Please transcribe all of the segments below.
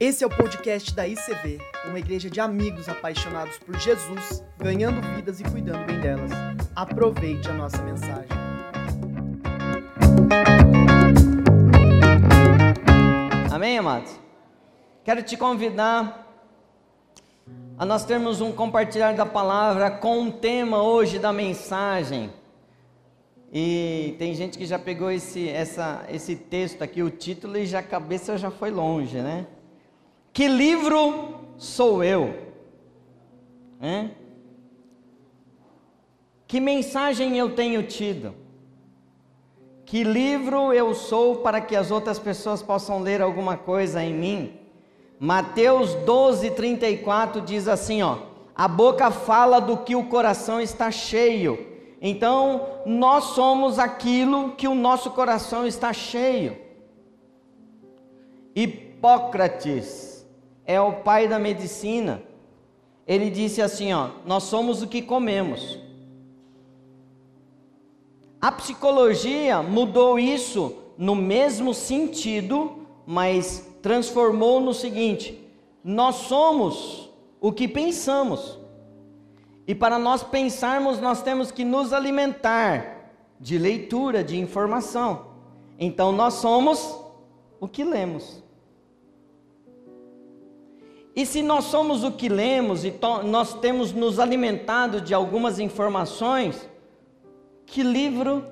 Esse é o podcast da ICV, uma igreja de amigos apaixonados por Jesus, ganhando vidas e cuidando bem delas. Aproveite a nossa mensagem. Amém, amados? Quero te convidar a nós termos um compartilhar da palavra com o tema hoje da mensagem. E tem gente que já pegou esse, essa, esse texto aqui, o título, e já a cabeça já foi longe, né? Que livro sou eu? Que mensagem eu tenho tido? Que livro eu sou para que as outras pessoas possam ler alguma coisa em mim? Mateus 12, 34 diz assim: ó, a boca fala do que o coração está cheio. Então, nós somos aquilo que o nosso coração está cheio. Hipócrates, é o pai da medicina. Ele disse assim, ó, nós somos o que comemos. A psicologia mudou isso no mesmo sentido, mas transformou no seguinte: nós somos o que pensamos. E para nós pensarmos, nós temos que nos alimentar de leitura, de informação. Então nós somos o que lemos. E se nós somos o que lemos e nós temos nos alimentado de algumas informações, que livro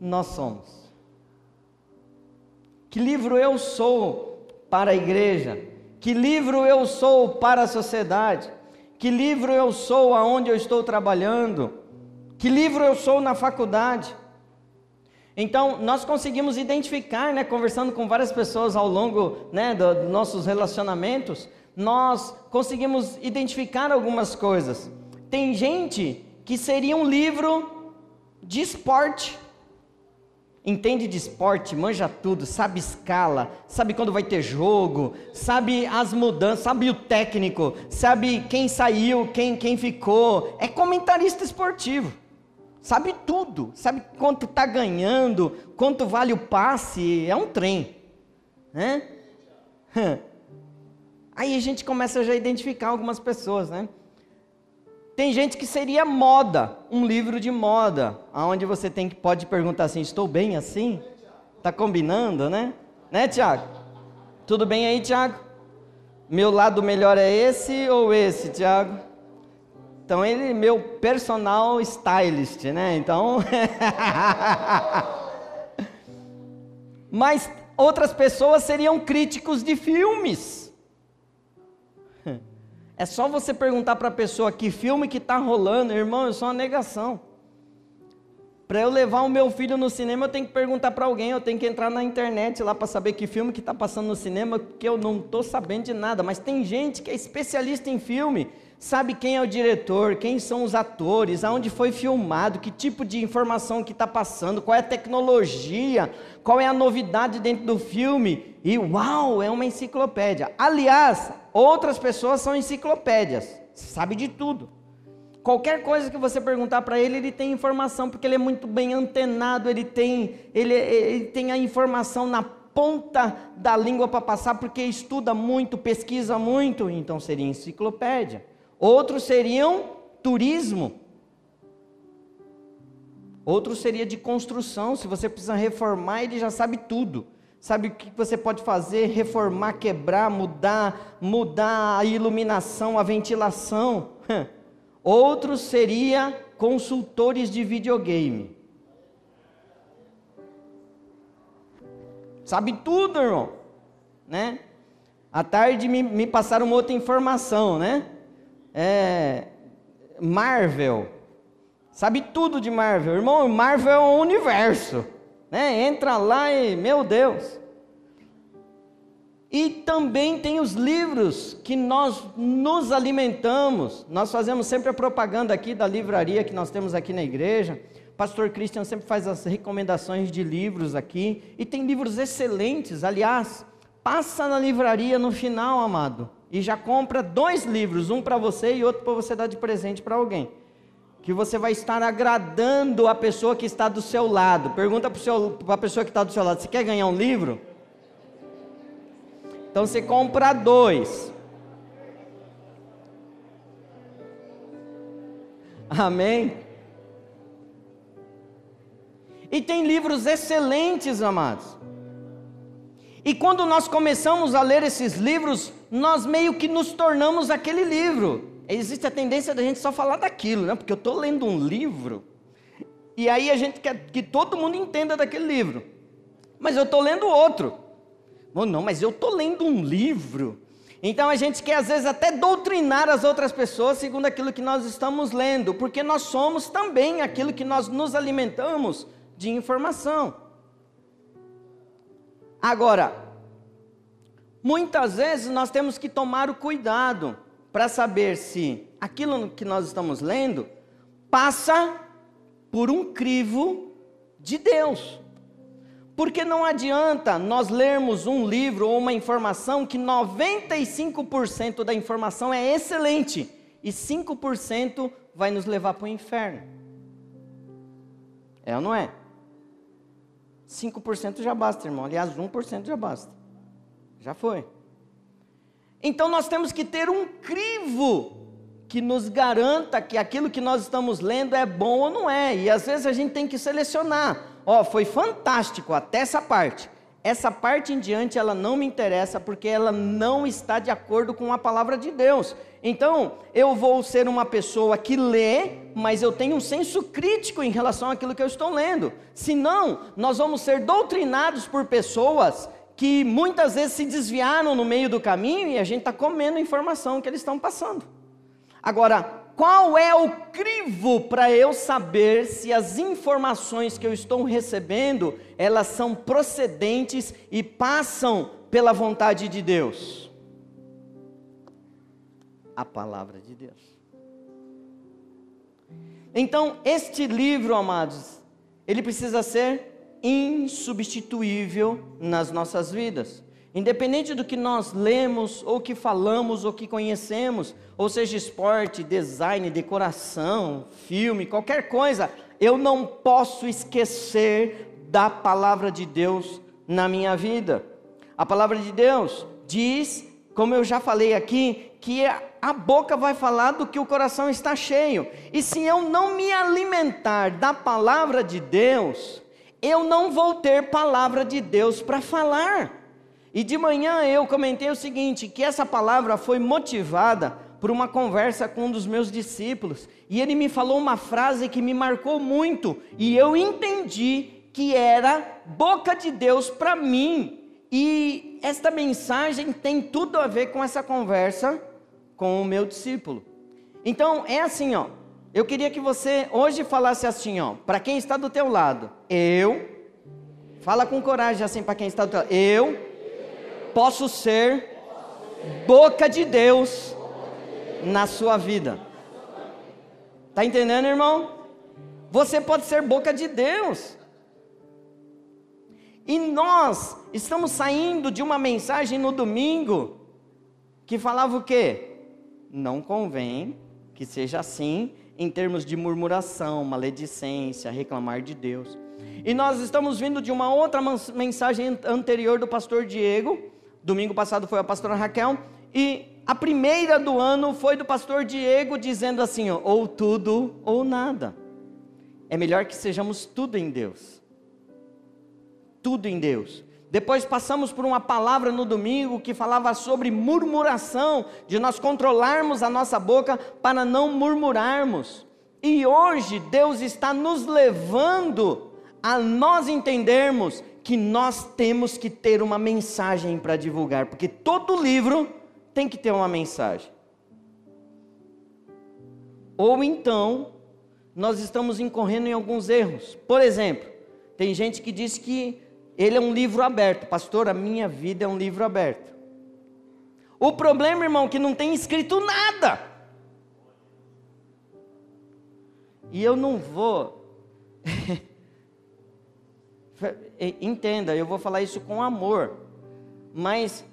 nós somos? Que livro eu sou para a igreja? Que livro eu sou para a sociedade? Que livro eu sou aonde eu estou trabalhando? Que livro eu sou na faculdade? Então, nós conseguimos identificar, né, conversando com várias pessoas ao longo né, dos do nossos relacionamentos, nós conseguimos identificar algumas coisas. Tem gente que seria um livro de esporte. Entende de esporte, manja tudo, sabe escala, sabe quando vai ter jogo, sabe as mudanças, sabe o técnico, sabe quem saiu, quem, quem ficou. É comentarista esportivo. Sabe tudo, sabe quanto está ganhando, quanto vale o passe, é um trem. Né? Aí a gente começa já a identificar algumas pessoas, né? Tem gente que seria moda, um livro de moda, aonde você tem que pode perguntar assim: "Estou bem assim?" Tá combinando, né? Né, Tiago? Tudo bem aí, Tiago? Meu lado melhor é esse ou esse, Tiago? Então ele meu personal stylist, né? Então Mas outras pessoas seriam críticos de filmes. É só você perguntar para a pessoa que filme que está rolando, irmão, eu sou uma negação. Para eu levar o meu filho no cinema, eu tenho que perguntar para alguém, eu tenho que entrar na internet lá para saber que filme que está passando no cinema, porque eu não estou sabendo de nada. Mas tem gente que é especialista em filme, sabe quem é o diretor, quem são os atores, aonde foi filmado, que tipo de informação que está passando, qual é a tecnologia, qual é a novidade dentro do filme. E uau, é uma enciclopédia. Aliás, outras pessoas são enciclopédias, sabe de tudo. Qualquer coisa que você perguntar para ele, ele tem informação, porque ele é muito bem antenado, ele tem, ele, ele tem a informação na ponta da língua para passar, porque estuda muito, pesquisa muito, então seria enciclopédia. Outros seriam turismo. Outro seria de construção, se você precisa reformar, ele já sabe tudo. Sabe o que você pode fazer? Reformar, quebrar, mudar, mudar a iluminação, a ventilação. Outro seria consultores de videogame. Sabe tudo, irmão. Né? À tarde me, me passaram uma outra informação, né? É, Marvel. Sabe tudo de Marvel. Irmão, Marvel é um universo. Né? Entra lá e, meu Deus. E também tem os livros que nós nos alimentamos. Nós fazemos sempre a propaganda aqui da livraria que nós temos aqui na igreja. Pastor Christian sempre faz as recomendações de livros aqui. E tem livros excelentes. Aliás, passa na livraria no final, amado. E já compra dois livros, um para você e outro para você dar de presente para alguém que você vai estar agradando a pessoa que está do seu lado. Pergunta para a pessoa que está do seu lado: você quer ganhar um livro? Então você compra dois. Amém? E tem livros excelentes, amados. E quando nós começamos a ler esses livros, nós meio que nos tornamos aquele livro. Existe a tendência da gente só falar daquilo, né? Porque eu estou lendo um livro, e aí a gente quer que todo mundo entenda daquele livro. Mas eu estou lendo outro. Oh, não, mas eu estou lendo um livro. Então a gente quer às vezes até doutrinar as outras pessoas segundo aquilo que nós estamos lendo, porque nós somos também aquilo que nós nos alimentamos de informação. Agora, muitas vezes nós temos que tomar o cuidado para saber se aquilo que nós estamos lendo passa por um crivo de Deus. Porque não adianta nós lermos um livro ou uma informação que 95% da informação é excelente e 5% vai nos levar para o inferno. É ou não é? 5% já basta, irmão. Aliás, 1% já basta. Já foi. Então nós temos que ter um crivo que nos garanta que aquilo que nós estamos lendo é bom ou não é. E às vezes a gente tem que selecionar. Ó, oh, foi fantástico até essa parte. Essa parte em diante ela não me interessa porque ela não está de acordo com a palavra de Deus. Então, eu vou ser uma pessoa que lê, mas eu tenho um senso crítico em relação àquilo que eu estou lendo. Senão, nós vamos ser doutrinados por pessoas que muitas vezes se desviaram no meio do caminho e a gente está comendo a informação que eles estão passando. Agora, qual é o crivo para eu saber se as informações que eu estou recebendo, elas são procedentes e passam pela vontade de Deus? A palavra de Deus. Então, este livro, amados, ele precisa ser insubstituível nas nossas vidas. Independente do que nós lemos, ou que falamos, ou que conhecemos, ou seja esporte, design, decoração, filme, qualquer coisa, eu não posso esquecer da palavra de Deus na minha vida. A palavra de Deus diz, como eu já falei aqui, que a boca vai falar do que o coração está cheio. E se eu não me alimentar da palavra de Deus, eu não vou ter palavra de Deus para falar. E de manhã eu comentei o seguinte: que essa palavra foi motivada por uma conversa com um dos meus discípulos. E ele me falou uma frase que me marcou muito. E eu entendi que era boca de Deus para mim. E esta mensagem tem tudo a ver com essa conversa com o meu discípulo. Então é assim, ó. Eu queria que você hoje falasse assim, ó, para quem está do teu lado. Eu fala com coragem assim para quem está do teu lado. Eu posso ser boca de Deus na sua vida. Tá entendendo, irmão? Você pode ser boca de Deus. E nós estamos saindo de uma mensagem no domingo que falava o quê? Não convém que seja assim em termos de murmuração, maledicência, reclamar de Deus. E nós estamos vindo de uma outra mensagem anterior do pastor Diego, Domingo passado foi a pastora Raquel e a primeira do ano foi do pastor Diego dizendo assim: ó, ou tudo ou nada. É melhor que sejamos tudo em Deus. Tudo em Deus. Depois passamos por uma palavra no domingo que falava sobre murmuração, de nós controlarmos a nossa boca para não murmurarmos. E hoje Deus está nos levando a nós entendermos que nós temos que ter uma mensagem para divulgar, porque todo livro tem que ter uma mensagem. Ou então, nós estamos incorrendo em alguns erros. Por exemplo, tem gente que diz que ele é um livro aberto. Pastor, a minha vida é um livro aberto. O problema, irmão, é que não tem escrito nada. E eu não vou Entenda, eu vou falar isso com amor, mas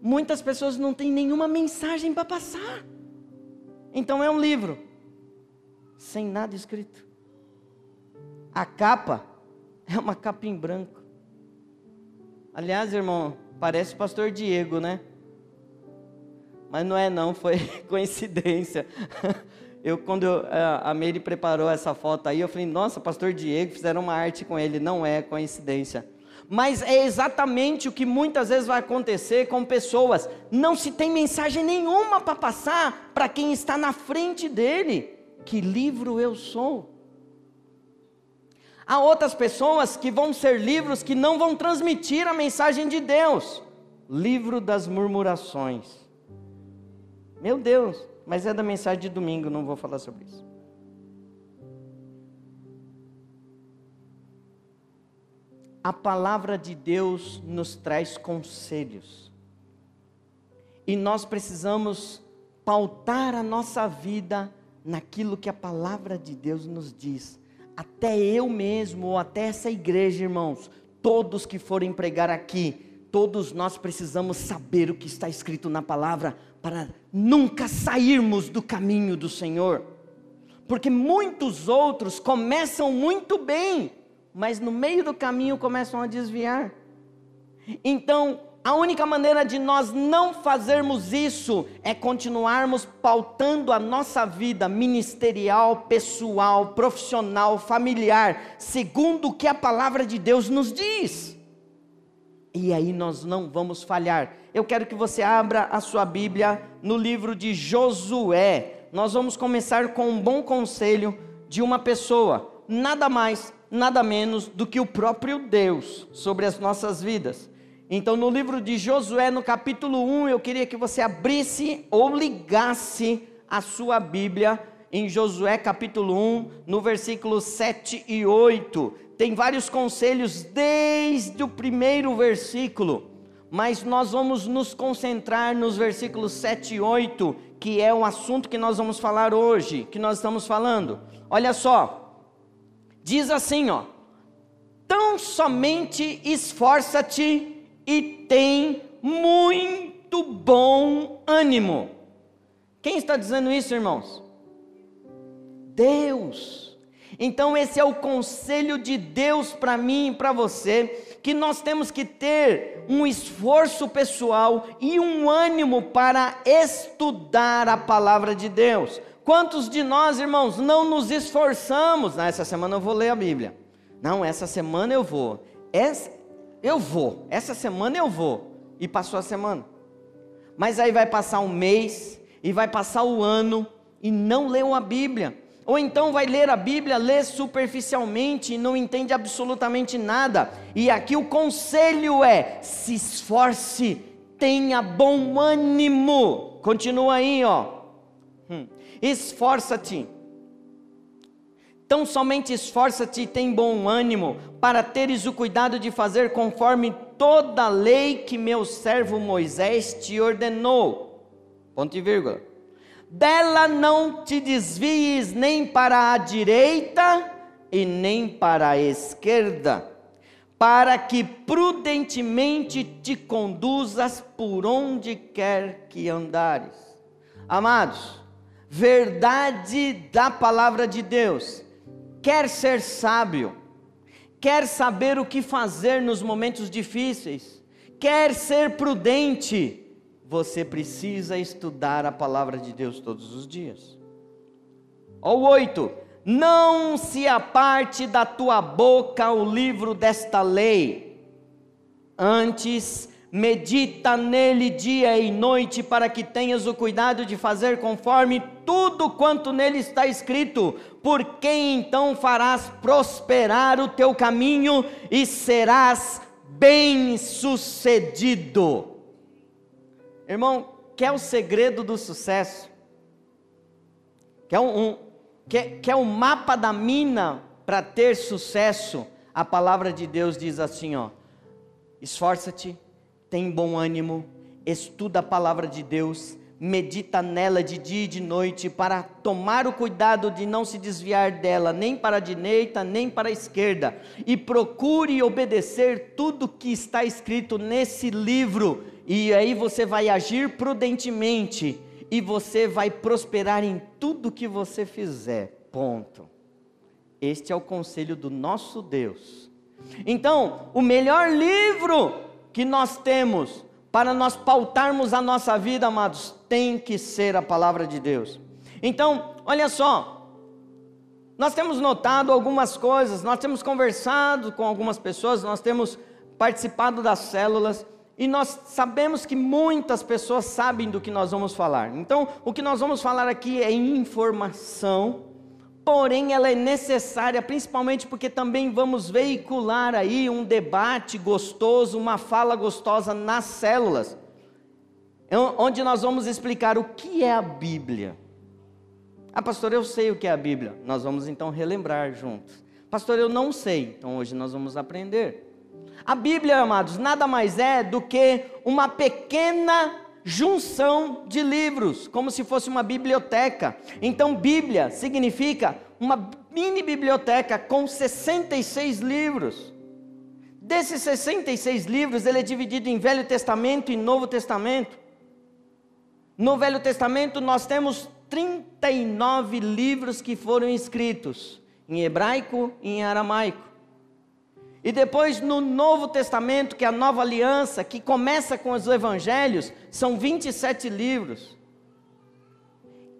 muitas pessoas não têm nenhuma mensagem para passar. Então é um livro sem nada escrito. A capa é uma capa em branco. Aliás, irmão, Parece o pastor Diego, né? Mas não é não, foi coincidência. Eu, quando eu, a Meire preparou essa foto aí, eu falei, nossa, pastor Diego, fizeram uma arte com ele. Não é coincidência. Mas é exatamente o que muitas vezes vai acontecer com pessoas. Não se tem mensagem nenhuma para passar para quem está na frente dele. Que livro eu sou? Há outras pessoas que vão ser livros que não vão transmitir a mensagem de Deus. Livro das murmurações. Meu Deus, mas é da mensagem de domingo, não vou falar sobre isso. A palavra de Deus nos traz conselhos. E nós precisamos pautar a nossa vida naquilo que a palavra de Deus nos diz. Até eu mesmo, ou até essa igreja, irmãos, todos que forem pregar aqui, todos nós precisamos saber o que está escrito na palavra para nunca sairmos do caminho do Senhor. Porque muitos outros começam muito bem, mas no meio do caminho começam a desviar. Então, a única maneira de nós não fazermos isso é continuarmos pautando a nossa vida ministerial, pessoal, profissional, familiar, segundo o que a palavra de Deus nos diz. E aí nós não vamos falhar. Eu quero que você abra a sua Bíblia no livro de Josué. Nós vamos começar com um bom conselho de uma pessoa, nada mais, nada menos do que o próprio Deus sobre as nossas vidas. Então, no livro de Josué, no capítulo 1, eu queria que você abrisse ou ligasse a sua Bíblia em Josué capítulo 1, no versículo 7 e 8 tem vários conselhos desde o primeiro versículo, mas nós vamos nos concentrar nos versículos 7 e 8, que é o assunto que nós vamos falar hoje, que nós estamos falando. Olha só, diz assim, ó: Tão somente esforça-te e tem muito bom ânimo. Quem está dizendo isso, irmãos? Deus. Então, esse é o conselho de Deus para mim e para você, que nós temos que ter um esforço pessoal e um ânimo para estudar a palavra de Deus. Quantos de nós, irmãos, não nos esforçamos? Ah, essa semana eu vou ler a Bíblia. Não, essa semana eu vou. Essa, eu vou. Essa semana eu vou. E passou a semana. Mas aí vai passar um mês, e vai passar o ano, e não leu a Bíblia. Ou então vai ler a Bíblia, lê superficialmente e não entende absolutamente nada. E aqui o conselho é: se esforce, tenha bom ânimo. Continua aí, ó. Hum. Esforça-te. Tão somente esforça-te e tem bom ânimo, para teres o cuidado de fazer conforme toda a lei que meu servo Moisés te ordenou. Ponto e vírgula dela não te desvies nem para a direita e nem para a esquerda, para que prudentemente te conduzas por onde quer que andares. Amados, verdade da palavra de Deus, quer ser sábio, quer saber o que fazer nos momentos difíceis, quer ser prudente, você precisa estudar a palavra de Deus todos os dias. Ou oito, não se aparte da tua boca o livro desta lei, antes medita nele dia e noite, para que tenhas o cuidado de fazer conforme tudo quanto nele está escrito, porque então farás prosperar o teu caminho e serás bem-sucedido. Irmão, quer o segredo do sucesso? Quer um, um quer, quer um mapa da mina para ter sucesso? A palavra de Deus diz assim, ó: Esforça-te, tem bom ânimo, estuda a palavra de Deus, medita nela de dia e de noite, para tomar o cuidado de não se desviar dela, nem para a direita, nem para a esquerda, e procure obedecer tudo que está escrito nesse livro e aí você vai agir prudentemente e você vai prosperar em tudo que você fizer. Ponto. Este é o conselho do nosso Deus. Então, o melhor livro que nós temos para nós pautarmos a nossa vida, amados, tem que ser a palavra de Deus. Então, olha só, nós temos notado algumas coisas, nós temos conversado com algumas pessoas, nós temos participado das células e nós sabemos que muitas pessoas sabem do que nós vamos falar. Então, o que nós vamos falar aqui é informação, porém ela é necessária, principalmente porque também vamos veicular aí um debate gostoso, uma fala gostosa nas células, onde nós vamos explicar o que é a Bíblia. Ah, pastor, eu sei o que é a Bíblia. Nós vamos então relembrar juntos. Pastor, eu não sei. Então hoje nós vamos aprender. A Bíblia, amados, nada mais é do que uma pequena junção de livros, como se fosse uma biblioteca. Então, Bíblia significa uma mini biblioteca com 66 livros. Desses 66 livros, ele é dividido em Velho Testamento e Novo Testamento. No Velho Testamento, nós temos 39 livros que foram escritos em hebraico e em aramaico. E depois no Novo Testamento, que é a nova aliança, que começa com os evangelhos, são 27 livros.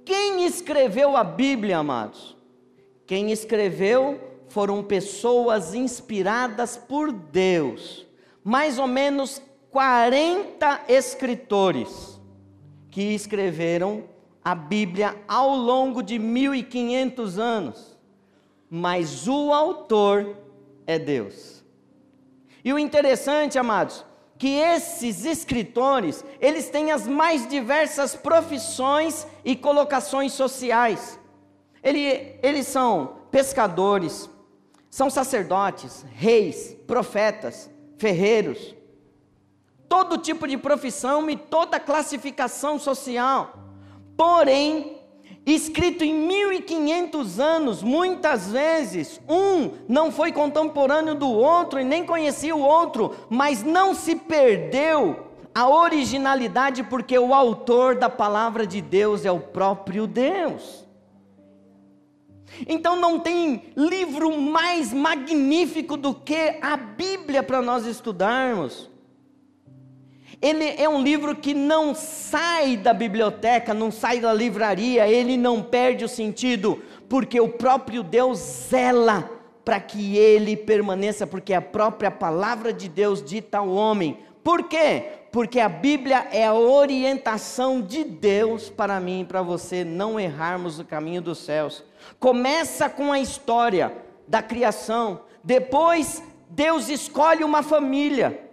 Quem escreveu a Bíblia, amados? Quem escreveu foram pessoas inspiradas por Deus. Mais ou menos 40 escritores que escreveram a Bíblia ao longo de 1500 anos, mas o autor é Deus. E o interessante, amados, que esses escritores, eles têm as mais diversas profissões e colocações sociais. Ele, eles são pescadores, são sacerdotes, reis, profetas, ferreiros, todo tipo de profissão e toda classificação social. Porém, escrito em 1500 anos, muitas vezes, um não foi contemporâneo do outro e nem conhecia o outro, mas não se perdeu a originalidade, porque o autor da palavra de Deus é o próprio Deus. Então não tem livro mais magnífico do que a Bíblia para nós estudarmos. Ele é um livro que não sai da biblioteca, não sai da livraria, ele não perde o sentido, porque o próprio Deus zela para que ele permaneça, porque a própria palavra de Deus dita ao homem. Por quê? Porque a Bíblia é a orientação de Deus para mim e para você não errarmos o caminho dos céus. Começa com a história da criação, depois Deus escolhe uma família.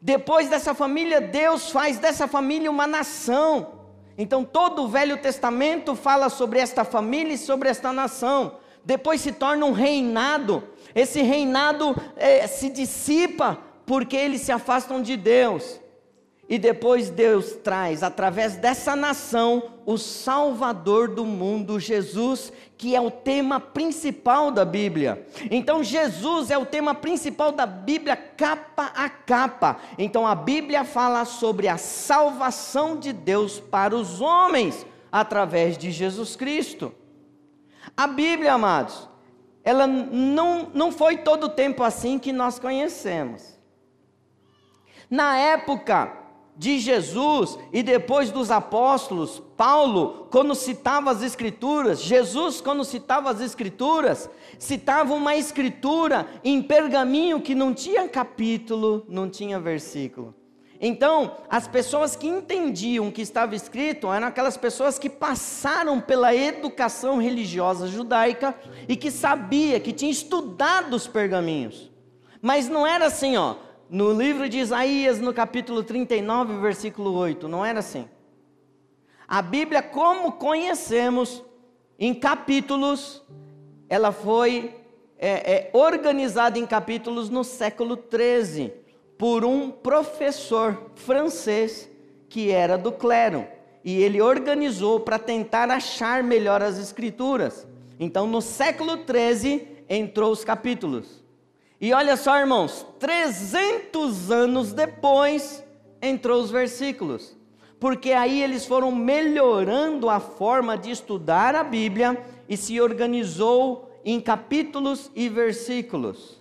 Depois dessa família, Deus faz dessa família uma nação. Então, todo o Velho Testamento fala sobre esta família e sobre esta nação. Depois se torna um reinado. Esse reinado é, se dissipa porque eles se afastam de Deus. E depois Deus traz, através dessa nação, o Salvador do mundo, Jesus, que é o tema principal da Bíblia. Então, Jesus é o tema principal da Bíblia, capa a capa. Então, a Bíblia fala sobre a salvação de Deus para os homens, através de Jesus Cristo. A Bíblia, amados, ela não, não foi todo o tempo assim que nós conhecemos. Na época de Jesus e depois dos apóstolos, Paulo, quando citava as Escrituras, Jesus, quando citava as Escrituras, citava uma escritura em pergaminho que não tinha capítulo, não tinha versículo. Então, as pessoas que entendiam o que estava escrito eram aquelas pessoas que passaram pela educação religiosa judaica e que sabia, que tinha estudado os pergaminhos. Mas não era assim, ó, no livro de Isaías, no capítulo 39, versículo 8, não era assim. A Bíblia, como conhecemos, em capítulos, ela foi é, é, organizada em capítulos no século 13, por um professor francês que era do clero. E ele organizou para tentar achar melhor as escrituras. Então, no século 13, entrou os capítulos. E olha só, irmãos, 300 anos depois entrou os versículos. Porque aí eles foram melhorando a forma de estudar a Bíblia e se organizou em capítulos e versículos.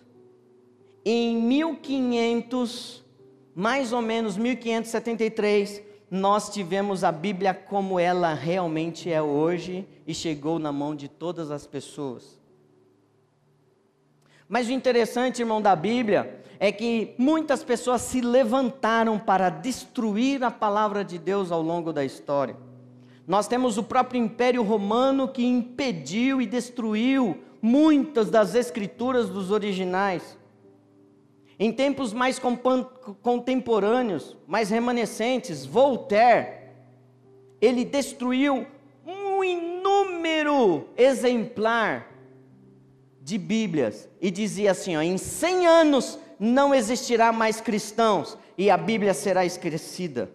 Em 1500 mais ou menos 1573, nós tivemos a Bíblia como ela realmente é hoje e chegou na mão de todas as pessoas. Mas o interessante, irmão, da Bíblia é que muitas pessoas se levantaram para destruir a palavra de Deus ao longo da história. Nós temos o próprio Império Romano que impediu e destruiu muitas das escrituras dos originais. Em tempos mais contemporâneos, mais remanescentes, Voltaire, ele destruiu um inúmero exemplar de Bíblias e dizia assim: ó, em 100 anos não existirá mais cristãos e a Bíblia será esquecida.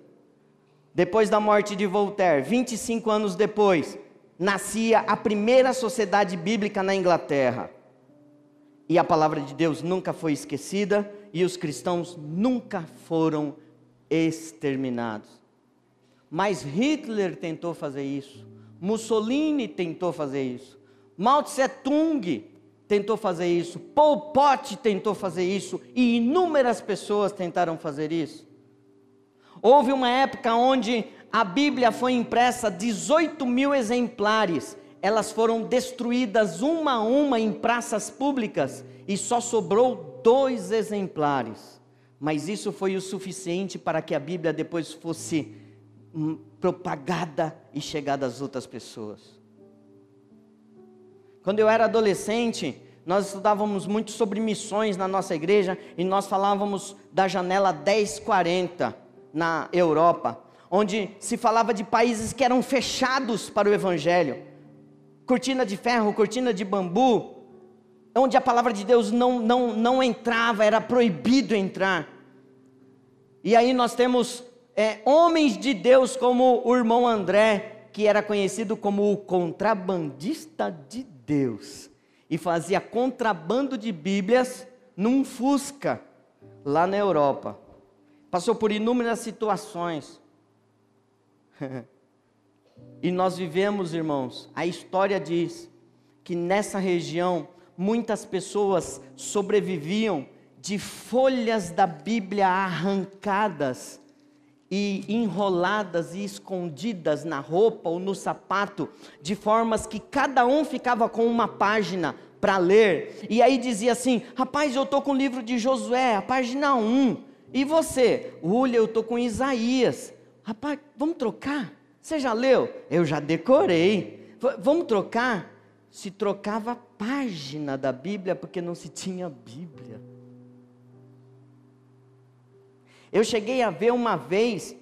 Depois da morte de Voltaire, 25 anos depois, nascia a primeira sociedade bíblica na Inglaterra. E a palavra de Deus nunca foi esquecida e os cristãos nunca foram exterminados. Mas Hitler tentou fazer isso, Mussolini tentou fazer isso, Mao Tse Tung tentou fazer isso, Pol Pot tentou fazer isso e inúmeras pessoas tentaram fazer isso. Houve uma época onde a Bíblia foi impressa 18 mil exemplares elas foram destruídas uma a uma em praças públicas e só sobrou dois exemplares. Mas isso foi o suficiente para que a Bíblia depois fosse hum, propagada e chegada às outras pessoas. Quando eu era adolescente, nós estudávamos muito sobre missões na nossa igreja e nós falávamos da janela 1040 na Europa, onde se falava de países que eram fechados para o evangelho cortina de ferro, cortina de bambu, onde a palavra de Deus não, não, não entrava, era proibido entrar. E aí nós temos é, homens de Deus como o irmão André, que era conhecido como o contrabandista de Deus, e fazia contrabando de Bíblias num Fusca, lá na Europa. Passou por inúmeras situações. E nós vivemos, irmãos, a história diz que nessa região muitas pessoas sobreviviam de folhas da Bíblia arrancadas e enroladas e escondidas na roupa ou no sapato, de formas que cada um ficava com uma página para ler. E aí dizia assim: Rapaz, eu estou com o livro de Josué, a página 1. E você? Olha, eu estou com Isaías. Rapaz, vamos trocar? Você já leu? Eu já decorei. Vamos trocar? Se trocava a página da Bíblia porque não se tinha Bíblia. Eu cheguei a ver uma vez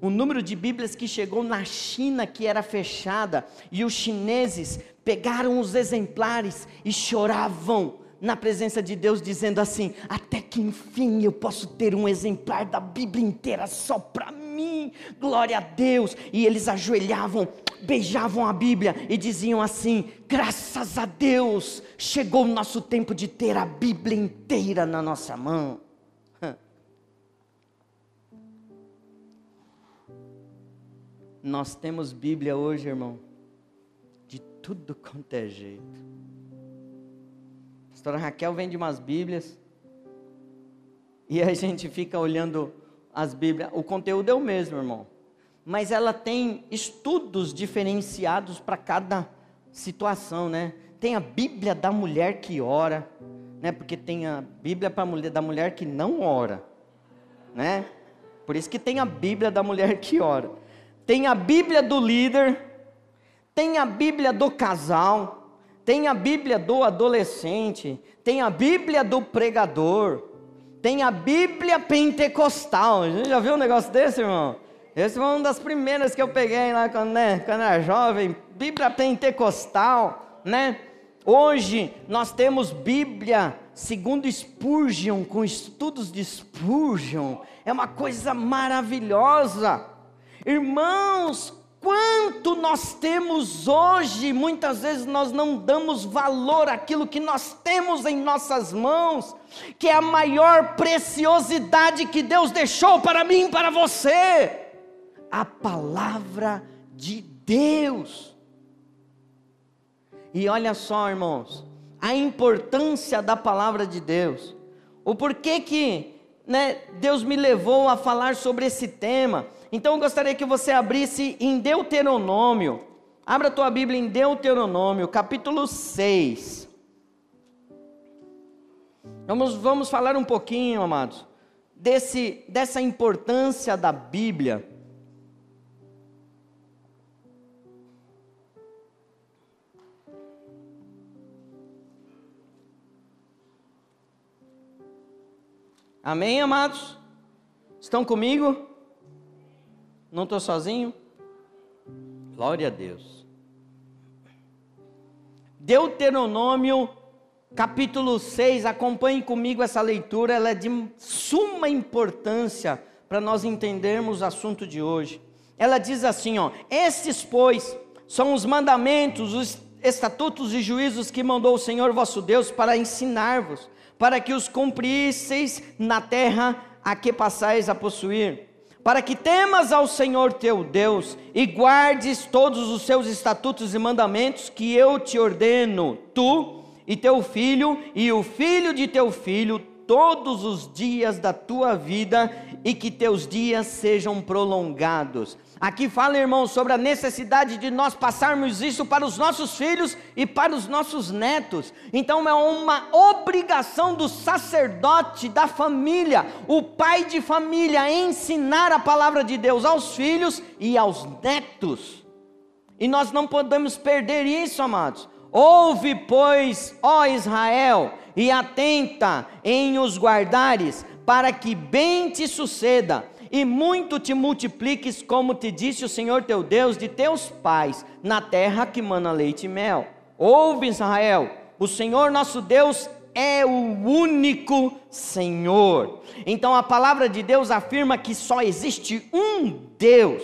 o número de Bíblias que chegou na China que era fechada e os chineses pegaram os exemplares e choravam na presença de Deus, dizendo assim: até que enfim eu posso ter um exemplar da Bíblia inteira só para mim glória a Deus. E eles ajoelhavam, beijavam a Bíblia e diziam assim: graças a Deus, chegou o nosso tempo de ter a Bíblia inteira na nossa mão. Nós temos Bíblia hoje, irmão, de tudo quanto é jeito. A pastora Raquel vende umas Bíblias e a gente fica olhando as Bíblias, o conteúdo é o mesmo, irmão. Mas ela tem estudos diferenciados para cada situação, né? Tem a Bíblia da mulher que ora, né? Porque tem a Bíblia para mulher da mulher que não ora, né? Por isso que tem a Bíblia da mulher que ora. Tem a Bíblia do líder, tem a Bíblia do casal, tem a Bíblia do adolescente, tem a Bíblia do pregador, tem a Bíblia Pentecostal. A gente já viu um negócio desse, irmão? Esse foi uma das primeiras que eu peguei lá quando, né, quando era jovem. Bíblia Pentecostal, né? Hoje nós temos Bíblia segundo Spurgeon, com estudos de Spurgeon. É uma coisa maravilhosa. Irmãos, Quanto nós temos hoje, muitas vezes nós não damos valor àquilo que nós temos em nossas mãos, que é a maior preciosidade que Deus deixou para mim e para você a palavra de Deus. E olha só, irmãos, a importância da palavra de Deus. O porquê que né, Deus me levou a falar sobre esse tema. Então eu gostaria que você abrisse em Deuteronômio. Abra a tua Bíblia em Deuteronômio, capítulo 6. Vamos, vamos falar um pouquinho, amados, desse, dessa importância da Bíblia. Amém, amados? Estão comigo? Não estou sozinho? Glória a Deus. Deuteronômio, capítulo 6, acompanhe comigo essa leitura, ela é de suma importância para nós entendermos o assunto de hoje. Ela diz assim, ó: "Estes, pois, são os mandamentos, os estatutos e juízos que mandou o Senhor vosso Deus para ensinar-vos para que os cumprisseis na terra a que passais a possuir, para que temas ao Senhor teu Deus e guardes todos os seus estatutos e mandamentos que eu te ordeno, tu e teu filho e o filho de teu filho, todos os dias da tua vida e que teus dias sejam prolongados. Aqui fala, irmão, sobre a necessidade de nós passarmos isso para os nossos filhos e para os nossos netos. Então é uma obrigação do sacerdote da família, o pai de família, ensinar a palavra de Deus aos filhos e aos netos. E nós não podemos perder isso, amados. Ouve, pois, ó Israel, e atenta em os guardares, para que bem te suceda e muito te multipliques, como te disse o Senhor teu Deus, de teus pais, na terra que mana leite e mel. Ouve, Israel, o Senhor nosso Deus é o único Senhor. Então a palavra de Deus afirma que só existe um Deus.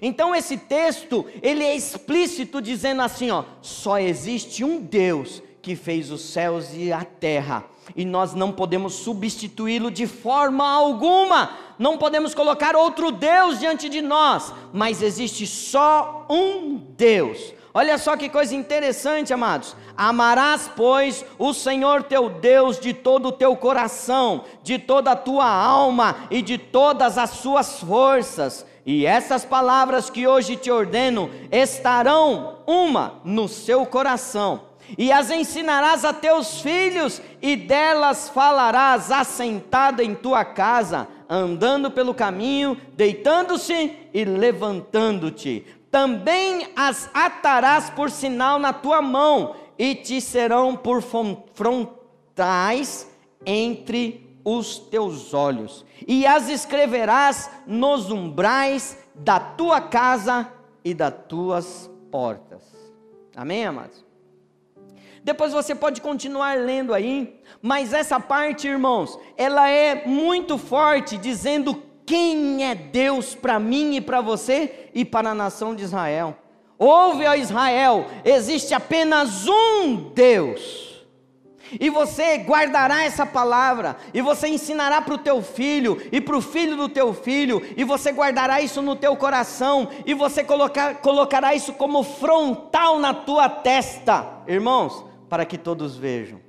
Então esse texto, ele é explícito dizendo assim, ó, só existe um Deus que fez os céus e a terra e nós não podemos substituí-lo de forma alguma. Não podemos colocar outro Deus diante de nós, mas existe só um Deus. Olha só que coisa interessante, amados. Amarás, pois, o Senhor teu Deus de todo o teu coração, de toda a tua alma e de todas as suas forças. E essas palavras que hoje te ordeno estarão uma no seu coração e as ensinarás a teus filhos, e delas falarás assentada em tua casa, andando pelo caminho, deitando-se e levantando-te. Também as atarás por sinal na tua mão, e te serão por frontais entre os teus olhos, e as escreverás nos umbrais da tua casa e das tuas portas. Amém, amados? Depois você pode continuar lendo aí, mas essa parte, irmãos, ela é muito forte, dizendo quem é Deus para mim e para você e para a nação de Israel. Ouve, ó Israel, existe apenas um Deus. E você guardará essa palavra, e você ensinará para o teu filho, e para o filho do teu filho, e você guardará isso no teu coração, e você colocar, colocará isso como frontal na tua testa. Irmãos, para que todos vejam.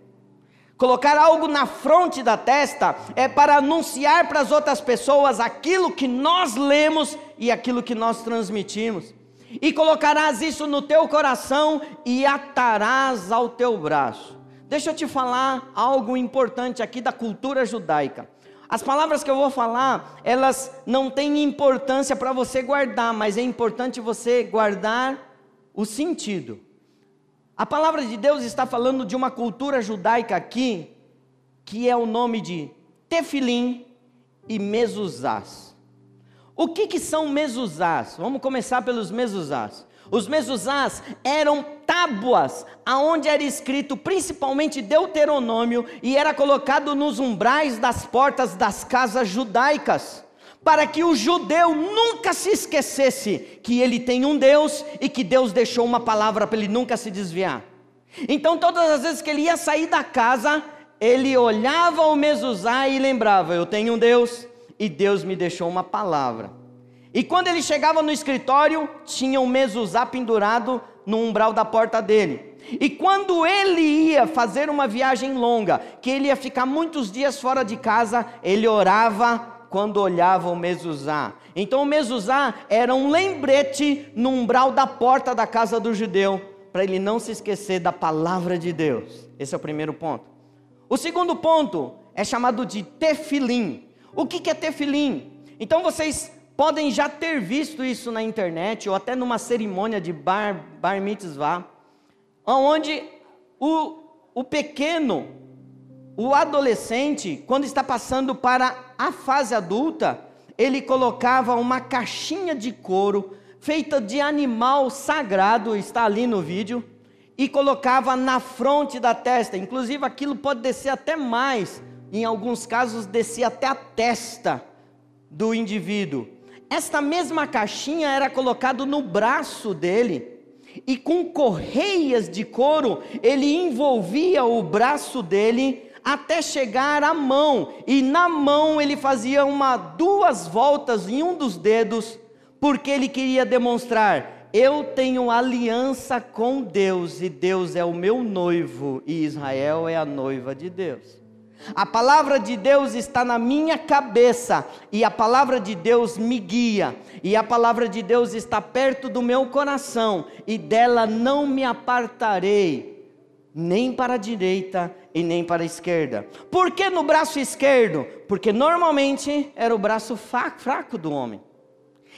Colocar algo na fronte da testa é para anunciar para as outras pessoas aquilo que nós lemos e aquilo que nós transmitimos. E colocarás isso no teu coração e atarás ao teu braço. Deixa eu te falar algo importante aqui da cultura judaica. As palavras que eu vou falar, elas não têm importância para você guardar, mas é importante você guardar o sentido. A palavra de Deus está falando de uma cultura judaica aqui, que é o nome de Tefilim e Mezuzás. O que, que são mezuzás? Vamos começar pelos mezuzás. Os mezuzás eram tábuas aonde era escrito principalmente Deuteronômio e era colocado nos umbrais das portas das casas judaicas para que o judeu nunca se esquecesse que ele tem um Deus e que Deus deixou uma palavra para ele nunca se desviar. Então, todas as vezes que ele ia sair da casa, ele olhava o mezuzá e lembrava: Eu tenho um Deus e Deus me deixou uma palavra. E quando ele chegava no escritório, tinha um mezuzá pendurado no umbral da porta dele. E quando ele ia fazer uma viagem longa, que ele ia ficar muitos dias fora de casa, ele orava quando olhava o mezuzá. Então o mezuzá era um lembrete no umbral da porta da casa do judeu, para ele não se esquecer da palavra de Deus. Esse é o primeiro ponto. O segundo ponto é chamado de tefilim. O que é tefilim? Então vocês podem já ter visto isso na internet ou até numa cerimônia de bar, bar mitzvah, onde o, o pequeno, o adolescente, quando está passando para a fase adulta, ele colocava uma caixinha de couro feita de animal sagrado, está ali no vídeo, e colocava na fronte da testa. Inclusive aquilo pode descer até mais, em alguns casos descia até a testa do indivíduo. Esta mesma caixinha era colocado no braço dele e com correias de couro ele envolvia o braço dele até chegar à mão e na mão ele fazia uma duas voltas em um dos dedos porque ele queria demonstrar eu tenho aliança com Deus e Deus é o meu noivo e Israel é a noiva de Deus. A palavra de Deus está na minha cabeça e a palavra de Deus me guia, e a palavra de Deus está perto do meu coração e dela não me apartarei, nem para a direita e nem para a esquerda. Por que no braço esquerdo? Porque normalmente era o braço fraco do homem.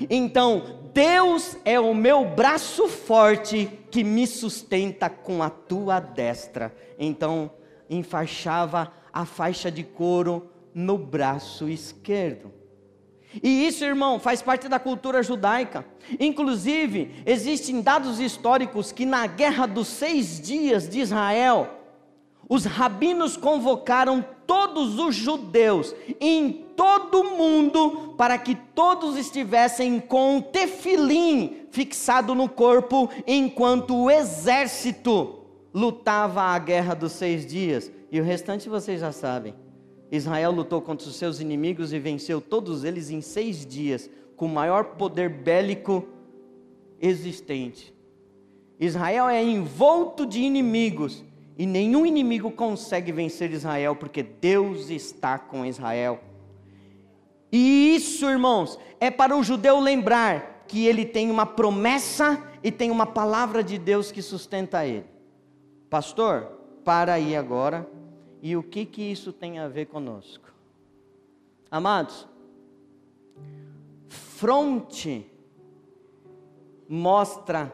Então, Deus é o meu braço forte que me sustenta com a tua destra. Então, enfaixava a faixa de couro no braço esquerdo. E isso, irmão, faz parte da cultura judaica. Inclusive, existem dados históricos que na guerra dos seis dias de Israel, os rabinos convocaram todos os judeus em todo o mundo para que todos estivessem com um tefilim fixado no corpo enquanto o exército lutava a guerra dos seis dias. E o restante vocês já sabem. Israel lutou contra os seus inimigos e venceu todos eles em seis dias, com o maior poder bélico existente. Israel é envolto de inimigos e nenhum inimigo consegue vencer Israel, porque Deus está com Israel. E isso, irmãos, é para o judeu lembrar que ele tem uma promessa e tem uma palavra de Deus que sustenta ele. Pastor, para aí agora e o que que isso tem a ver conosco? Amados, fronte mostra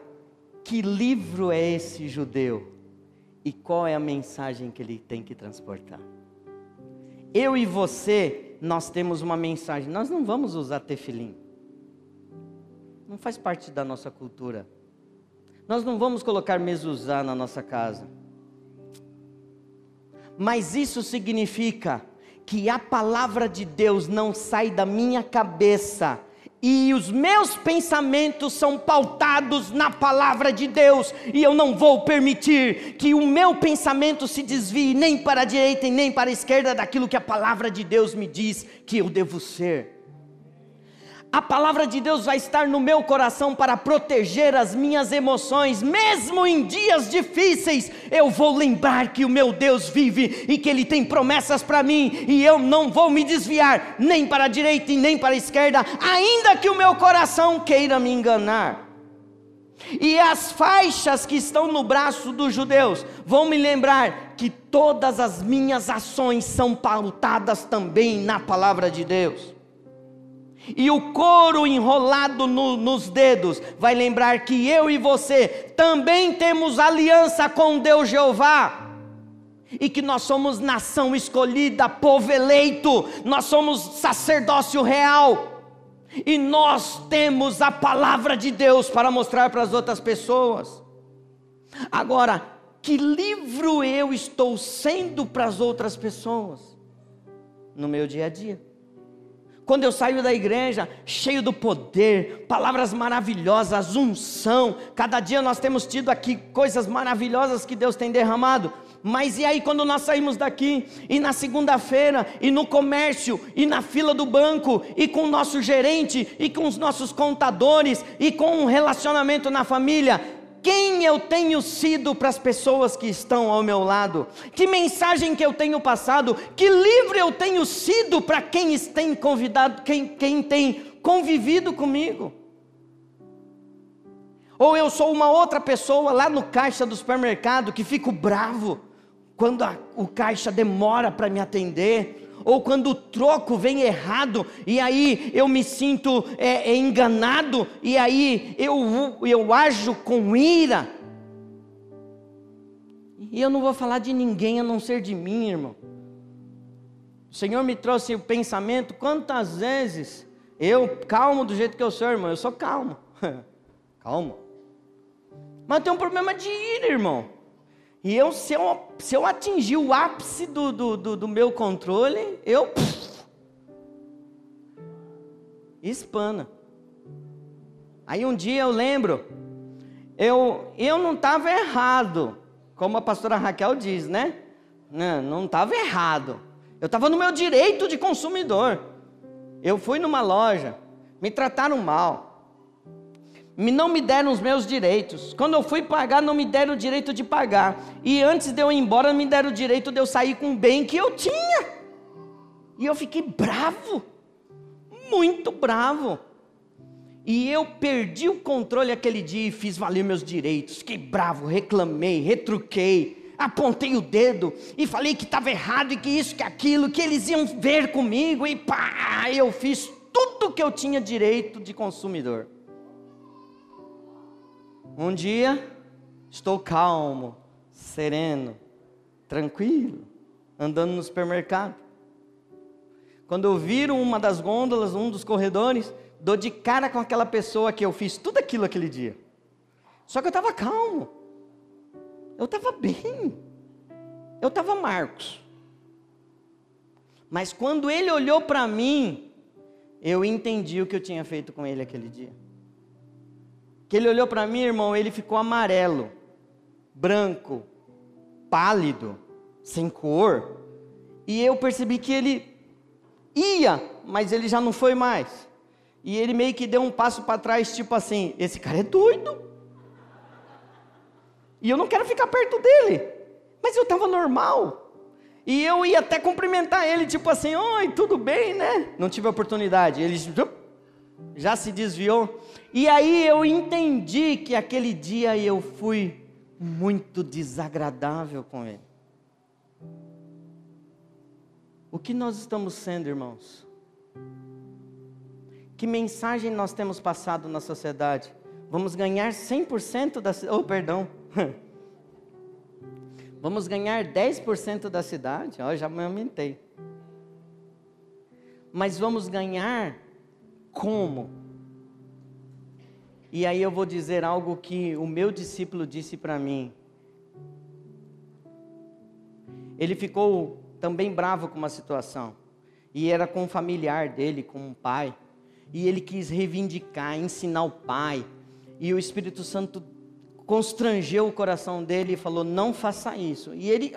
que livro é esse judeu e qual é a mensagem que ele tem que transportar. Eu e você, nós temos uma mensagem. Nós não vamos usar tefilim. Não faz parte da nossa cultura. Nós não vamos colocar mezuzá na nossa casa mas isso significa que a palavra de Deus não sai da minha cabeça. E os meus pensamentos são pautados na palavra de Deus, e eu não vou permitir que o meu pensamento se desvie nem para a direita e nem para a esquerda daquilo que a palavra de Deus me diz que eu devo ser a palavra de Deus vai estar no meu coração para proteger as minhas emoções, mesmo em dias difíceis, eu vou lembrar que o meu Deus vive e que Ele tem promessas para mim, e eu não vou me desviar nem para a direita e nem para a esquerda, ainda que o meu coração queira me enganar. E as faixas que estão no braço dos judeus vão me lembrar que todas as minhas ações são pautadas também na palavra de Deus. E o couro enrolado no, nos dedos vai lembrar que eu e você também temos aliança com Deus Jeová. E que nós somos nação escolhida, povo eleito, nós somos sacerdócio real. E nós temos a palavra de Deus para mostrar para as outras pessoas. Agora, que livro eu estou sendo para as outras pessoas? No meu dia a dia. Quando eu saio da igreja, cheio do poder, palavras maravilhosas, unção. Cada dia nós temos tido aqui coisas maravilhosas que Deus tem derramado. Mas e aí quando nós saímos daqui, e na segunda-feira, e no comércio, e na fila do banco, e com o nosso gerente, e com os nossos contadores, e com um relacionamento na família, quem eu tenho sido para as pessoas que estão ao meu lado, que mensagem que eu tenho passado, que livro eu tenho sido para quem tem convidado, quem, quem tem convivido comigo. Ou eu sou uma outra pessoa lá no caixa do supermercado que fico bravo quando a, o caixa demora para me atender, ou quando o troco vem errado, e aí eu me sinto é, é, enganado, e aí eu, eu ajo com ira. E eu não vou falar de ninguém a não ser de mim, irmão. O Senhor me trouxe o pensamento, quantas vezes eu, calmo do jeito que eu sou, irmão, eu sou calmo. calmo. Mas tem um problema de ira, irmão. E eu se, eu, se eu atingir o ápice do, do, do, do meu controle, eu. Espana. Aí um dia eu lembro, eu, eu não estava errado, como a pastora Raquel diz, né? Não estava errado. Eu estava no meu direito de consumidor. Eu fui numa loja, me trataram mal não me deram os meus direitos. Quando eu fui pagar, não me deram o direito de pagar. E antes de eu ir embora, me deram o direito de eu sair com o bem que eu tinha. E eu fiquei bravo, muito bravo. E eu perdi o controle aquele dia e fiz valer meus direitos. Fiquei bravo, reclamei, retruquei, apontei o dedo e falei que estava errado e que isso, que aquilo, que eles iam ver comigo. E pá, eu fiz tudo que eu tinha direito de consumidor. Um dia, estou calmo, sereno, tranquilo, andando no supermercado. Quando eu viro uma das gôndolas, um dos corredores, dou de cara com aquela pessoa que eu fiz tudo aquilo aquele dia. Só que eu estava calmo. Eu estava bem. Eu estava Marcos. Mas quando ele olhou para mim, eu entendi o que eu tinha feito com ele aquele dia que ele olhou para mim, irmão, ele ficou amarelo, branco, pálido, sem cor. E eu percebi que ele ia, mas ele já não foi mais. E ele meio que deu um passo para trás, tipo assim: esse cara é doido. E eu não quero ficar perto dele. Mas eu estava normal. E eu ia até cumprimentar ele, tipo assim: oi, tudo bem, né? Não tive oportunidade. Ele já se desviou. E aí eu entendi que aquele dia eu fui muito desagradável com ele. O que nós estamos sendo, irmãos? Que mensagem nós temos passado na sociedade? Vamos ganhar 100% da cidade. Oh, perdão. Vamos ganhar 10% da cidade? Ó, oh, já me aumentei. Mas vamos ganhar como? E aí eu vou dizer algo que o meu discípulo disse para mim. Ele ficou também bravo com uma situação. E era com um familiar dele, com um pai. E ele quis reivindicar, ensinar o pai. E o Espírito Santo constrangeu o coração dele e falou: Não faça isso. E ele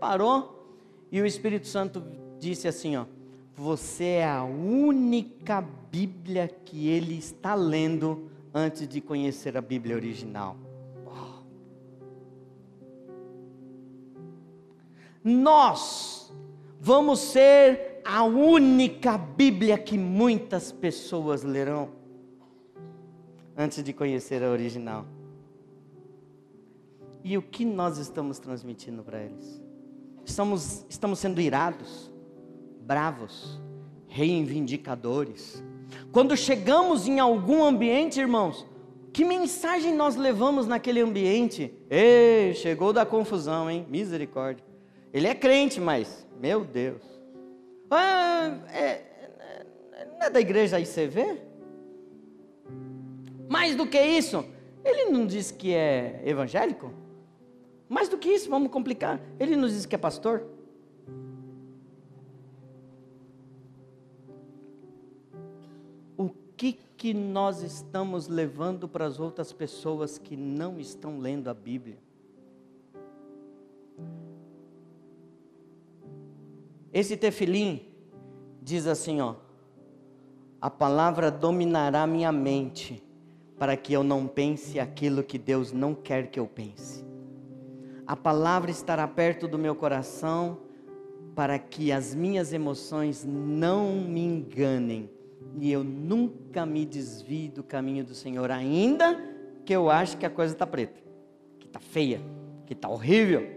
parou. E o Espírito Santo disse assim: Ó, você é a única Bíblia que ele está lendo antes de conhecer a Bíblia original. Nós vamos ser a única Bíblia que muitas pessoas lerão antes de conhecer a original. E o que nós estamos transmitindo para eles? Estamos, estamos sendo irados? Bravos, reivindicadores. Quando chegamos em algum ambiente, irmãos, que mensagem nós levamos naquele ambiente? Ei, chegou da confusão, hein? Misericórdia. Ele é crente, mas, meu Deus. Ah, é, é, não é da igreja ICV? Mais do que isso, ele não diz que é evangélico? Mais do que isso, vamos complicar. Ele nos diz que é pastor? Que, que nós estamos levando para as outras pessoas que não estão lendo a Bíblia? Esse tefilim diz assim, ó: A palavra dominará minha mente, para que eu não pense aquilo que Deus não quer que eu pense. A palavra estará perto do meu coração para que as minhas emoções não me enganem e eu nunca me desvie do caminho do Senhor, ainda que eu ache que a coisa está preta, que está feia, que está horrível,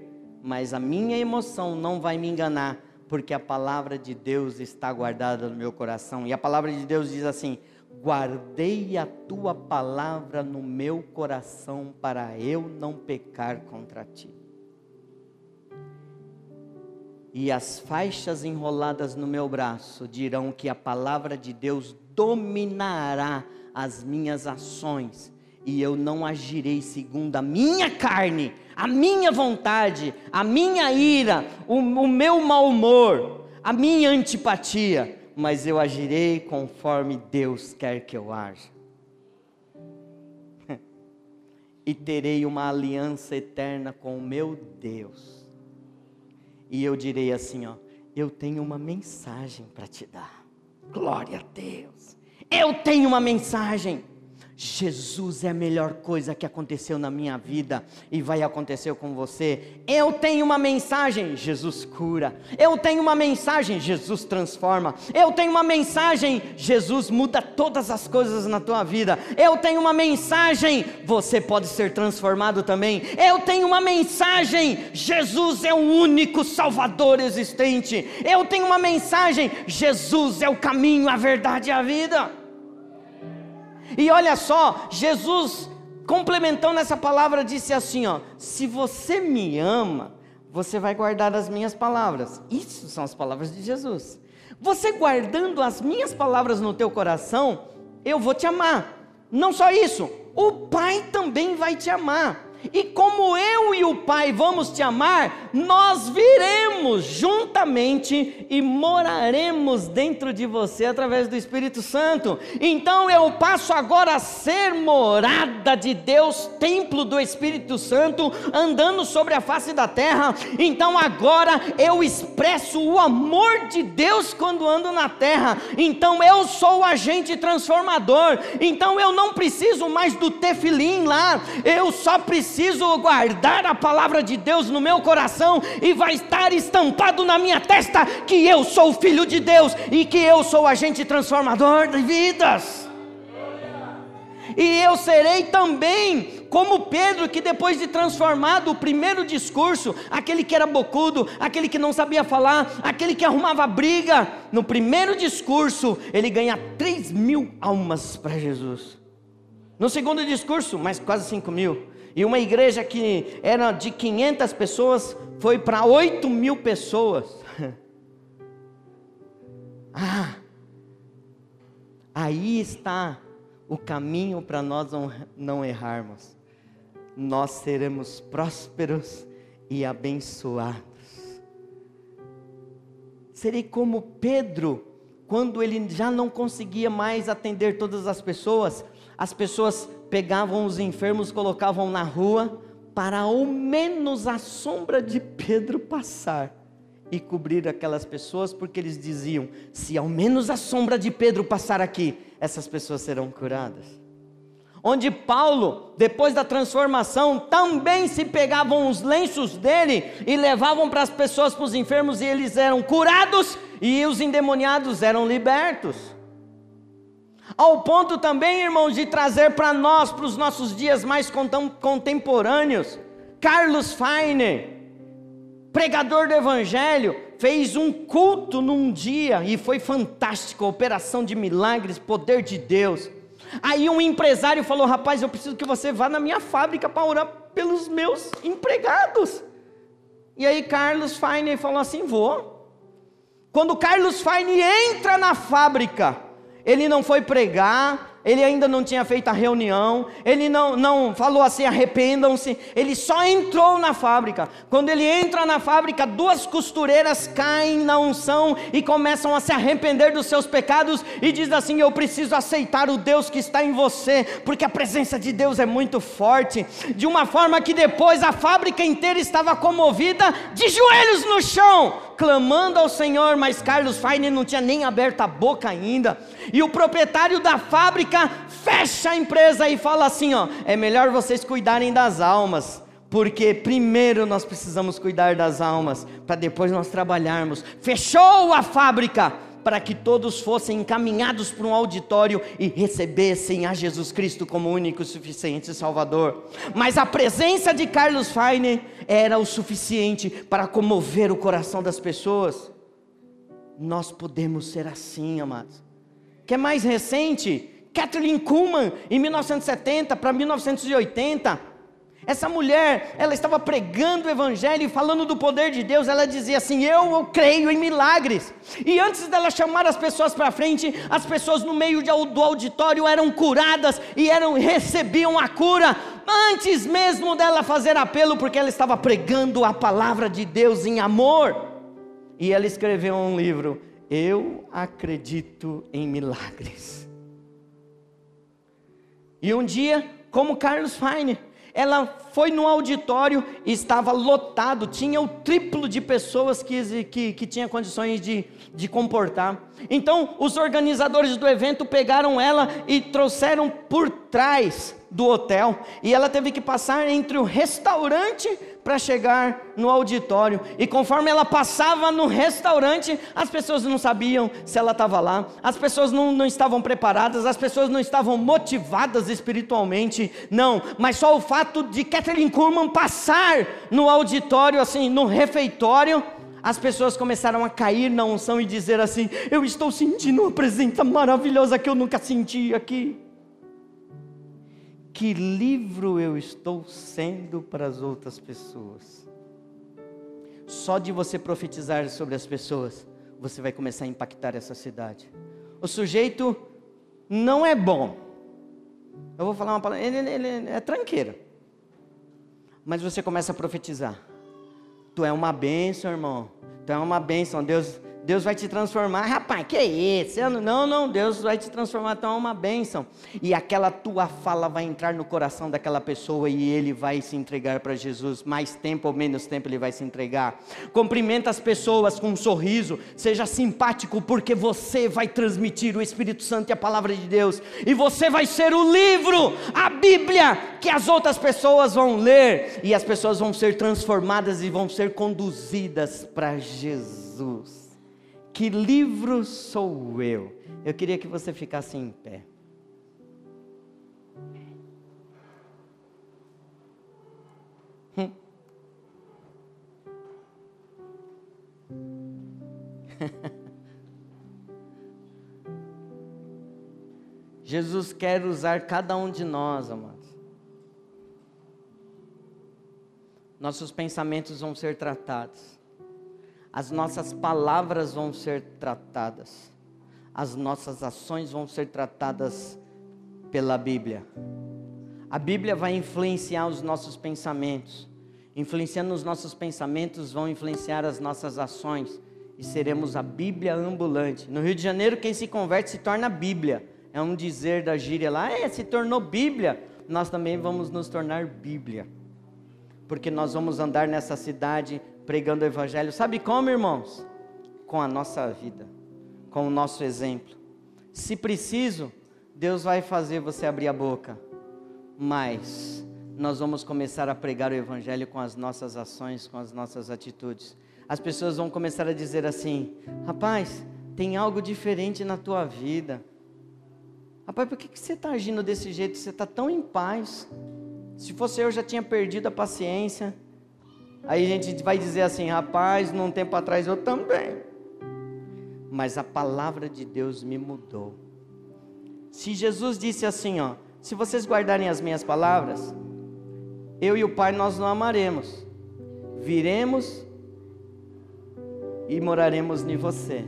mas a minha emoção não vai me enganar, porque a palavra de Deus está guardada no meu coração. E a palavra de Deus diz assim: guardei a tua palavra no meu coração para eu não pecar contra ti e as faixas enroladas no meu braço dirão que a palavra de Deus dominará as minhas ações e eu não agirei segundo a minha carne, a minha vontade, a minha ira, o, o meu mau humor, a minha antipatia, mas eu agirei conforme Deus quer que eu haja. e terei uma aliança eterna com o meu Deus e eu direi assim, ó, eu tenho uma mensagem para te dar. Glória a Deus. Eu tenho uma mensagem. Jesus é a melhor coisa que aconteceu na minha vida e vai acontecer com você. Eu tenho uma mensagem, Jesus cura. Eu tenho uma mensagem, Jesus transforma. Eu tenho uma mensagem, Jesus muda todas as coisas na tua vida. Eu tenho uma mensagem, você pode ser transformado também. Eu tenho uma mensagem, Jesus é o único Salvador existente. Eu tenho uma mensagem, Jesus é o caminho, a verdade e a vida. E olha só, Jesus, complementando essa palavra, disse assim: ó, se você me ama, você vai guardar as minhas palavras. Isso são as palavras de Jesus. Você guardando as minhas palavras no teu coração, eu vou te amar. Não só isso, o Pai também vai te amar. E como eu e o Pai vamos te amar, nós viremos juntamente e moraremos dentro de você através do Espírito Santo. Então eu passo agora a ser morada de Deus, templo do Espírito Santo, andando sobre a face da terra. Então agora eu expresso o amor de Deus quando ando na terra. Então eu sou o agente transformador. Então eu não preciso mais do tefilim lá, eu só preciso preciso guardar a palavra de Deus no meu coração e vai estar estampado na minha testa que eu sou filho de Deus e que eu sou agente transformador de vidas. E eu serei também como Pedro, que depois de transformado o primeiro discurso, aquele que era bocudo, aquele que não sabia falar, aquele que arrumava briga, no primeiro discurso ele ganha 3 mil almas para Jesus. No segundo discurso, mais quase 5 mil. E uma igreja que era de 500 pessoas foi para 8 mil pessoas. ah, aí está o caminho para nós não errarmos. Nós seremos prósperos e abençoados. Serei como Pedro, quando ele já não conseguia mais atender todas as pessoas, as pessoas pegavam os enfermos, colocavam na rua, para ao menos a sombra de Pedro passar e cobrir aquelas pessoas, porque eles diziam: se ao menos a sombra de Pedro passar aqui, essas pessoas serão curadas. Onde Paulo, depois da transformação, também se pegavam os lenços dele e levavam para as pessoas, para os enfermos, e eles eram curados e os endemoniados eram libertos ao ponto também, irmãos, de trazer para nós, para os nossos dias mais contemporâneos, Carlos Feiner, pregador do Evangelho, fez um culto num dia e foi fantástico operação de milagres, poder de Deus. Aí um empresário falou: Rapaz, eu preciso que você vá na minha fábrica para orar pelos meus empregados. E aí Carlos Feiner falou assim: Vou. Quando Carlos Feiner entra na fábrica, ele não foi pregar, ele ainda não tinha feito a reunião, ele não, não falou assim, arrependam-se, ele só entrou na fábrica. Quando ele entra na fábrica, duas costureiras caem na unção e começam a se arrepender dos seus pecados e diz assim: Eu preciso aceitar o Deus que está em você, porque a presença de Deus é muito forte, de uma forma que depois a fábrica inteira estava comovida, de joelhos no chão, clamando ao Senhor, mas Carlos Feiner não tinha nem aberto a boca ainda. E o proprietário da fábrica fecha a empresa e fala assim: ó, é melhor vocês cuidarem das almas. Porque primeiro nós precisamos cuidar das almas, para depois nós trabalharmos. Fechou a fábrica, para que todos fossem encaminhados para um auditório e recebessem a Jesus Cristo como único e suficiente Salvador. Mas a presença de Carlos Feiner era o suficiente para comover o coração das pessoas. Nós podemos ser assim, amados. Que é mais recente, Kathleen Kuhlman, em 1970 para 1980, essa mulher, ela estava pregando o evangelho e falando do poder de Deus. Ela dizia assim: Eu, eu creio em milagres. E antes dela chamar as pessoas para frente, as pessoas no meio do auditório eram curadas e eram recebiam a cura antes mesmo dela fazer apelo, porque ela estava pregando a palavra de Deus em amor. E ela escreveu um livro: Eu acredito em milagres. E um dia, como Carlos Feiner, ela foi no auditório e estava lotado, tinha o triplo de pessoas que, que, que tinha condições de, de comportar. Então, os organizadores do evento pegaram ela e trouxeram por trás do hotel, e ela teve que passar entre o restaurante para chegar no auditório. E conforme ela passava no restaurante, as pessoas não sabiam se ela estava lá, as pessoas não, não estavam preparadas, as pessoas não estavam motivadas espiritualmente, não, mas só o fato de Catherine Kuhlman passar no auditório, assim, no refeitório, as pessoas começaram a cair na unção e dizer assim: Eu estou sentindo uma presença maravilhosa que eu nunca senti aqui que livro eu estou sendo para as outras pessoas? Só de você profetizar sobre as pessoas, você vai começar a impactar essa cidade. O sujeito não é bom. Eu vou falar uma palavra, ele, ele, ele é tranqueiro. Mas você começa a profetizar. Tu é uma bênção, irmão. Tu é uma bênção. Deus, Deus vai te transformar, rapaz, que é isso? Não, não, Deus vai te transformar, então é uma bênção. E aquela tua fala vai entrar no coração daquela pessoa e ele vai se entregar para Jesus. Mais tempo ou menos tempo ele vai se entregar. Cumprimenta as pessoas com um sorriso, seja simpático, porque você vai transmitir o Espírito Santo e a palavra de Deus. E você vai ser o livro, a Bíblia, que as outras pessoas vão ler. E as pessoas vão ser transformadas e vão ser conduzidas para Jesus. Que livro sou eu? Eu queria que você ficasse em pé. Jesus quer usar cada um de nós, amados. Nossos pensamentos vão ser tratados as nossas palavras vão ser tratadas, as nossas ações vão ser tratadas pela Bíblia. A Bíblia vai influenciar os nossos pensamentos, influenciando os nossos pensamentos, vão influenciar as nossas ações e seremos a Bíblia ambulante. No Rio de Janeiro, quem se converte se torna Bíblia. É um dizer da gíria lá, é, se tornou Bíblia. Nós também vamos nos tornar Bíblia, porque nós vamos andar nessa cidade pregando o Evangelho. Sabe como, irmãos? Com a nossa vida, com o nosso exemplo. Se preciso, Deus vai fazer você abrir a boca, mas nós vamos começar a pregar o Evangelho com as nossas ações, com as nossas atitudes. As pessoas vão começar a dizer assim: rapaz, tem algo diferente na tua vida. Rapaz, por que, que você está agindo desse jeito? Você está tão em paz. Se fosse eu, já tinha perdido a paciência. Aí a gente vai dizer assim, rapaz, num tempo atrás eu também. Mas a palavra de Deus me mudou. Se Jesus disse assim, ó, se vocês guardarem as minhas palavras, eu e o Pai nós não amaremos. Viremos e moraremos em você.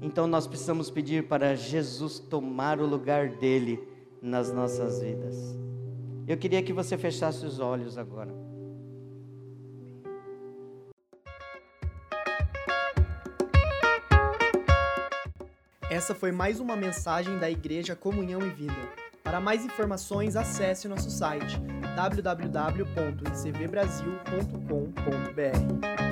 Então nós precisamos pedir para Jesus tomar o lugar dele nas nossas vidas. Eu queria que você fechasse os olhos agora. Essa foi mais uma mensagem da Igreja Comunhão e Vida. Para mais informações, acesse nosso site www.icvbrasil.com.br.